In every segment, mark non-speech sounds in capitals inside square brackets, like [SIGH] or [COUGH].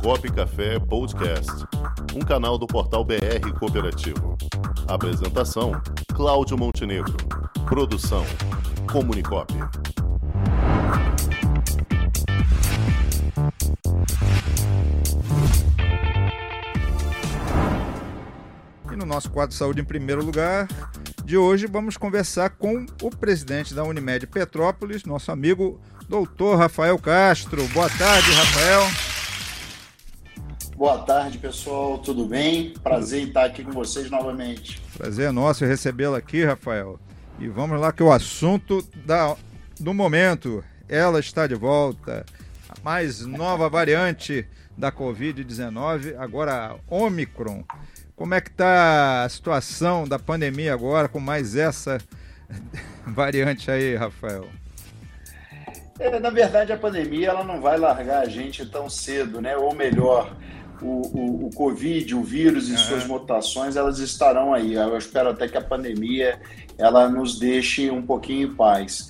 Comunicop Café Podcast, um canal do portal BR Cooperativo. Apresentação: Cláudio Montenegro. Produção: Comunicop. E no nosso quadro Saúde em Primeiro Lugar, de hoje vamos conversar com o presidente da Unimed Petrópolis, nosso amigo doutor Rafael Castro. Boa tarde, Rafael. Boa tarde, pessoal. Tudo bem? Prazer em estar aqui com vocês novamente. Prazer é nosso recebê-lo aqui, Rafael. E vamos lá que o assunto da, do momento, ela está de volta. A mais nova variante da Covid-19, agora Omicron. Como é que está a situação da pandemia agora com mais essa [LAUGHS] variante aí, Rafael? É, na verdade, a pandemia ela não vai largar a gente tão cedo, né? Ou melhor, o, o, o Covid, o vírus e suas mutações, elas estarão aí. Eu espero até que a pandemia ela nos deixe um pouquinho em paz.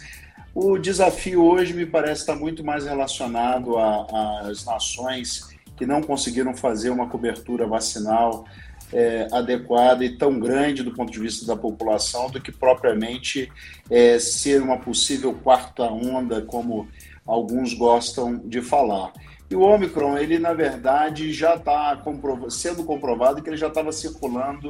O desafio hoje me parece estar muito mais relacionado às nações que não conseguiram fazer uma cobertura vacinal é, adequada e tão grande do ponto de vista da população do que propriamente é, ser uma possível quarta onda, como alguns gostam de falar. E o Omicron, ele na verdade já está comprov sendo comprovado que ele já estava circulando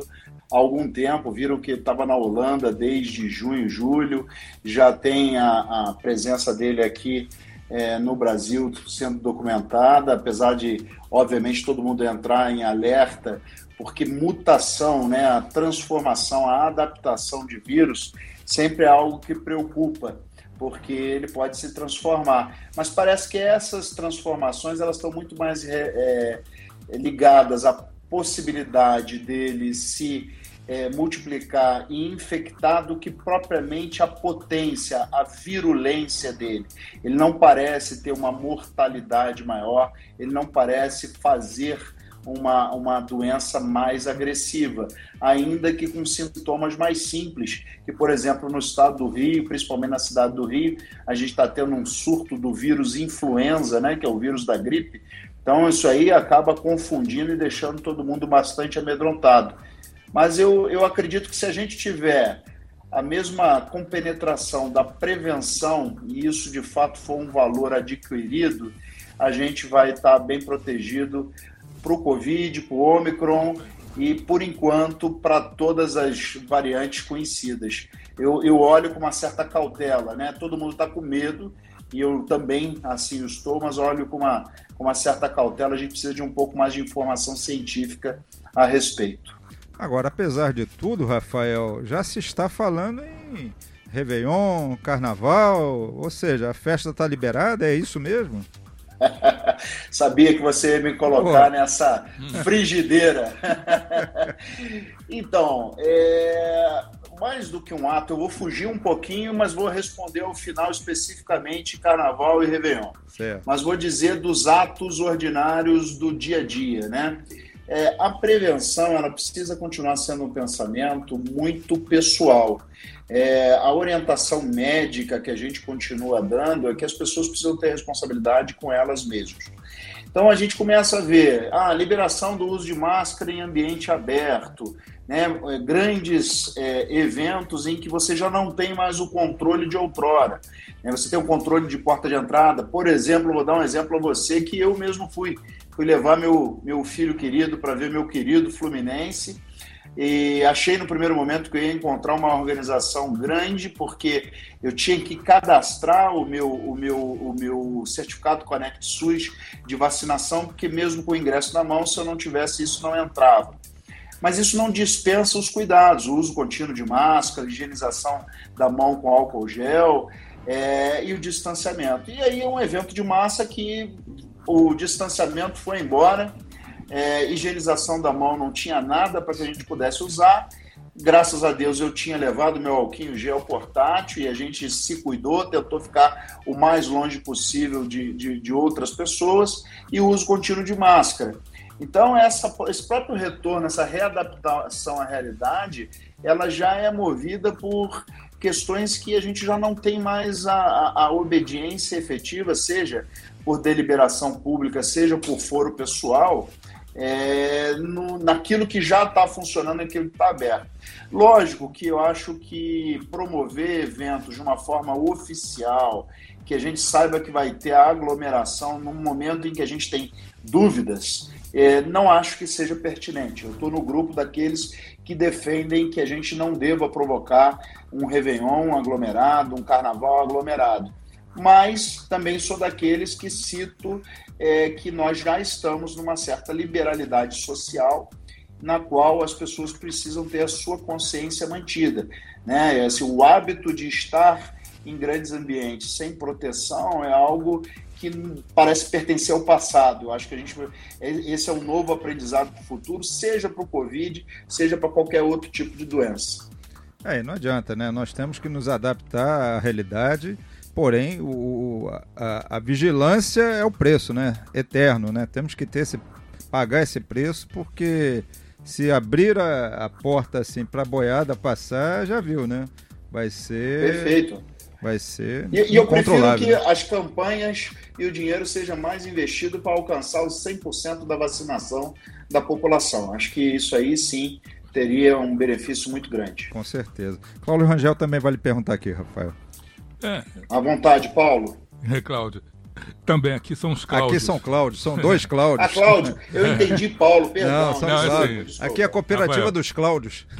há algum tempo. Viram que estava na Holanda desde junho, julho, já tem a, a presença dele aqui é, no Brasil sendo documentada, apesar de, obviamente, todo mundo entrar em alerta porque mutação, né, a transformação, a adaptação de vírus sempre é algo que preocupa, porque ele pode se transformar. Mas parece que essas transformações elas estão muito mais é, é, ligadas à possibilidade dele se é, multiplicar e infectar do que propriamente a potência, a virulência dele. Ele não parece ter uma mortalidade maior, ele não parece fazer uma, uma doença mais agressiva, ainda que com sintomas mais simples, que, por exemplo, no estado do Rio, principalmente na cidade do Rio, a gente está tendo um surto do vírus influenza, né, que é o vírus da gripe, então isso aí acaba confundindo e deixando todo mundo bastante amedrontado. Mas eu, eu acredito que se a gente tiver a mesma compenetração da prevenção, e isso de fato for um valor adquirido, a gente vai estar bem protegido para o Covid, para o Omicron e, por enquanto, para todas as variantes conhecidas. Eu, eu olho com uma certa cautela, né? Todo mundo está com medo e eu também assim estou, mas olho com uma, com uma certa cautela. A gente precisa de um pouco mais de informação científica a respeito. Agora, apesar de tudo, Rafael, já se está falando em Réveillon, Carnaval, ou seja, a festa está liberada, é isso mesmo? [LAUGHS] Sabia que você ia me colocar nessa frigideira. [LAUGHS] então, é, mais do que um ato, eu vou fugir um pouquinho, mas vou responder ao final especificamente Carnaval e Réveillon. Certo. Mas vou dizer dos atos ordinários do dia a dia, né? É, a prevenção ela precisa continuar sendo um pensamento muito pessoal. É, a orientação médica que a gente continua dando é que as pessoas precisam ter responsabilidade com elas mesmas. Então a gente começa a ver a ah, liberação do uso de máscara em ambiente aberto, né, grandes é, eventos em que você já não tem mais o controle de outrora. Né, você tem o controle de porta de entrada. Por exemplo, vou dar um exemplo a você que eu mesmo fui fui levar meu, meu filho querido para ver meu querido Fluminense. E achei no primeiro momento que eu ia encontrar uma organização grande, porque eu tinha que cadastrar o meu, o meu, o meu certificado Connect SUS de vacinação, porque mesmo com o ingresso na mão, se eu não tivesse isso, não entrava. Mas isso não dispensa os cuidados, o uso contínuo de máscara, higienização da mão com álcool gel é, e o distanciamento. E aí é um evento de massa que o distanciamento foi embora, é, higienização da mão não tinha nada para que a gente pudesse usar. Graças a Deus eu tinha levado meu alquinho gel portátil e a gente se cuidou, tentou ficar o mais longe possível de, de, de outras pessoas e o uso contínuo de máscara. Então, essa, esse próprio retorno, essa readaptação à realidade, ela já é movida por questões que a gente já não tem mais a, a, a obediência efetiva, seja por deliberação pública, seja por foro pessoal, é, no, naquilo que já está funcionando, naquilo que está aberto. Lógico que eu acho que promover eventos de uma forma oficial, que a gente saiba que vai ter aglomeração no momento em que a gente tem dúvidas, é, não acho que seja pertinente. Eu estou no grupo daqueles que defendem que a gente não deva provocar um Réveillon aglomerado, um carnaval aglomerado. Mas também sou daqueles que cito é, que nós já estamos numa certa liberalidade social na qual as pessoas precisam ter a sua consciência mantida. Né? Assim, o hábito de estar em grandes ambientes sem proteção é algo que parece pertencer ao passado. Eu acho que a gente esse é um novo aprendizado para o futuro, seja para o Covid, seja para qualquer outro tipo de doença. É, não adianta, né? Nós temos que nos adaptar à realidade, porém o, a, a vigilância é o preço, né? Eterno, né? Temos que ter esse, pagar esse preço porque se abrir a, a porta assim para a boiada passar, já viu, né? Vai ser. Perfeito. Vai ser. E, e eu prefiro que as campanhas e o dinheiro seja mais investido para alcançar os 100% da vacinação da população. Acho que isso aí sim teria um benefício muito grande. Com certeza. Cláudio Rangel também vai lhe perguntar aqui, Rafael. É. À vontade, Paulo. É, Cláudio. Também aqui são os Cláudios. Aqui são Cláudios, são dois Cláudios. Ah, Cláudio, eu entendi Paulo, perdão. Não, são não, Cláudios. Aqui é a cooperativa Rafael. dos Cláudios. [LAUGHS]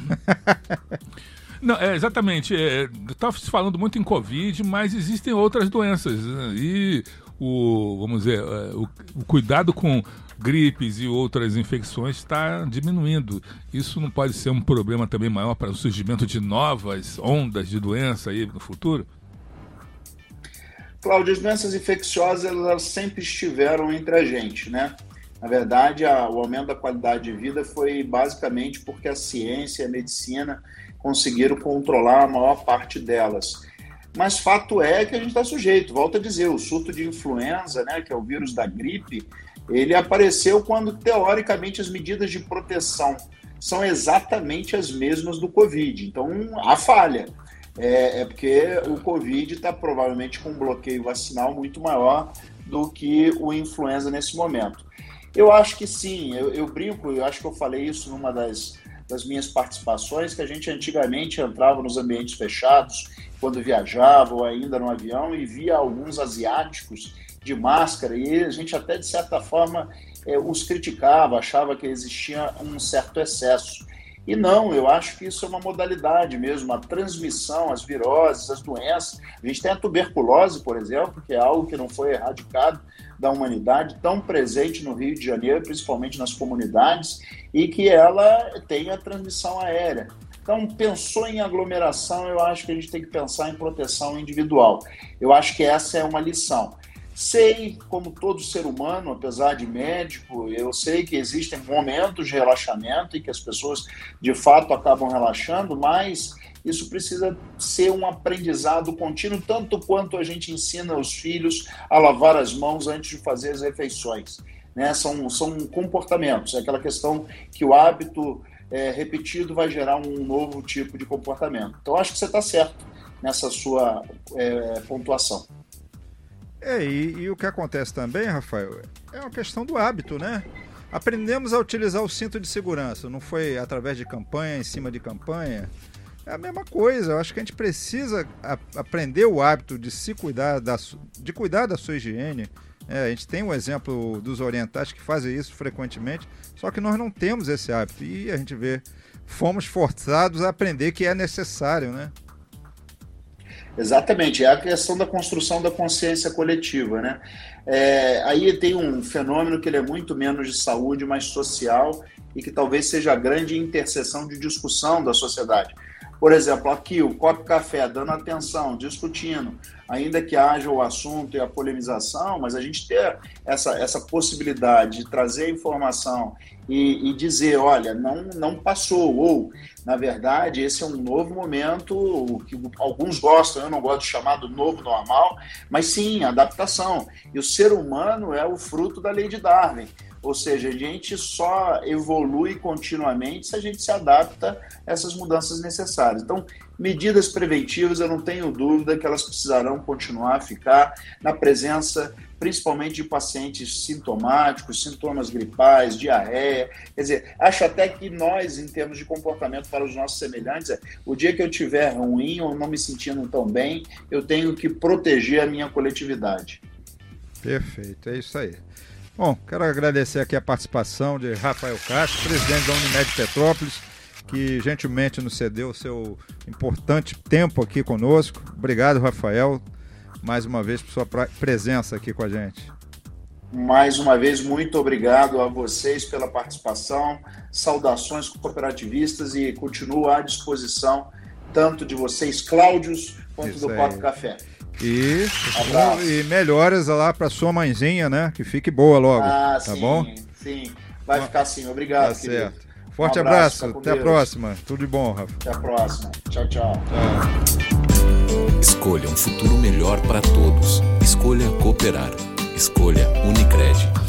Não, é, exatamente. Estava é, se falando muito em Covid, mas existem outras doenças. Né? E o, vamos dizer, é, o, o cuidado com gripes e outras infecções está diminuindo. Isso não pode ser um problema também maior para o surgimento de novas ondas de doença aí no futuro? Cláudio, as doenças infecciosas elas sempre estiveram entre a gente, né? Na verdade, a, o aumento da qualidade de vida foi basicamente porque a ciência e a medicina conseguiram controlar a maior parte delas. Mas fato é que a gente está sujeito, volto a dizer, o surto de influenza, né, que é o vírus da gripe, ele apareceu quando, teoricamente, as medidas de proteção são exatamente as mesmas do Covid. Então, há falha. É, é porque o Covid está provavelmente com um bloqueio vacinal muito maior do que o influenza nesse momento. Eu acho que sim, eu, eu brinco, eu acho que eu falei isso numa das, das minhas participações, que a gente antigamente entrava nos ambientes fechados, quando viajava ou ainda no avião, e via alguns asiáticos de máscara, e a gente até, de certa forma, é, os criticava, achava que existia um certo excesso. E não, eu acho que isso é uma modalidade mesmo, a transmissão, as viroses, as doenças. A gente tem a tuberculose, por exemplo, que é algo que não foi erradicado da humanidade, tão presente no Rio de Janeiro, principalmente nas comunidades, e que ela tem a transmissão aérea. Então, pensou em aglomeração, eu acho que a gente tem que pensar em proteção individual. Eu acho que essa é uma lição. Sei, como todo ser humano, apesar de médico, eu sei que existem momentos de relaxamento e que as pessoas de fato acabam relaxando, mas isso precisa ser um aprendizado contínuo, tanto quanto a gente ensina os filhos a lavar as mãos antes de fazer as refeições. Né? São, são comportamentos, é aquela questão que o hábito é, repetido vai gerar um novo tipo de comportamento. Então, acho que você está certo nessa sua é, pontuação. É, e, e, o que acontece também, Rafael, é uma questão do hábito, né? Aprendemos a utilizar o cinto de segurança, não foi através de campanha, em cima de campanha. É a mesma coisa, eu acho que a gente precisa a, aprender o hábito de se cuidar, da, de cuidar da sua higiene. É, a gente tem um exemplo dos orientais que fazem isso frequentemente, só que nós não temos esse hábito. E a gente vê, fomos forçados a aprender que é necessário, né? Exatamente, é a questão da construção da consciência coletiva, né? É, aí tem um fenômeno que ele é muito menos de saúde, mais social e que talvez seja a grande interseção de discussão da sociedade. Por exemplo, aqui o Copo Café dando atenção, discutindo, ainda que haja o assunto e a polemização, mas a gente ter essa, essa possibilidade de trazer informação e, e, dizer, olha, não, não passou, ou, na verdade, esse é um novo momento que alguns gostam, eu não gosto de chamar do novo normal, mas sim, adaptação. E o ser humano é o fruto da lei de Darwin. Ou seja, a gente só evolui continuamente se a gente se adapta a essas mudanças necessárias. Então, medidas preventivas, eu não tenho dúvida que elas precisarão continuar a ficar na presença principalmente de pacientes sintomáticos, sintomas gripais, diarreia. Quer dizer, acho até que nós, em termos de comportamento para os nossos semelhantes, é, o dia que eu tiver ruim ou não me sentindo tão bem, eu tenho que proteger a minha coletividade. Perfeito, é isso aí. Bom, quero agradecer aqui a participação de Rafael Castro, presidente da Unimed Petrópolis, que gentilmente nos cedeu o seu importante tempo aqui conosco. Obrigado, Rafael, mais uma vez por sua presença aqui com a gente. Mais uma vez, muito obrigado a vocês pela participação. Saudações cooperativistas e continuo à disposição tanto de vocês, Cláudios, quanto Isso do Papo Café. E, e melhoras lá para sua mãezinha, né? Que fique boa logo. Ah, tá sim, bom? Sim, vai ficar assim. Obrigado, tá querido. certo. Forte um abraço, abraço. até Deus. a próxima. Tudo de bom, Rafa. Até a próxima. Tchau, tchau. tchau. Escolha um futuro melhor para todos. Escolha cooperar. Escolha Unicred.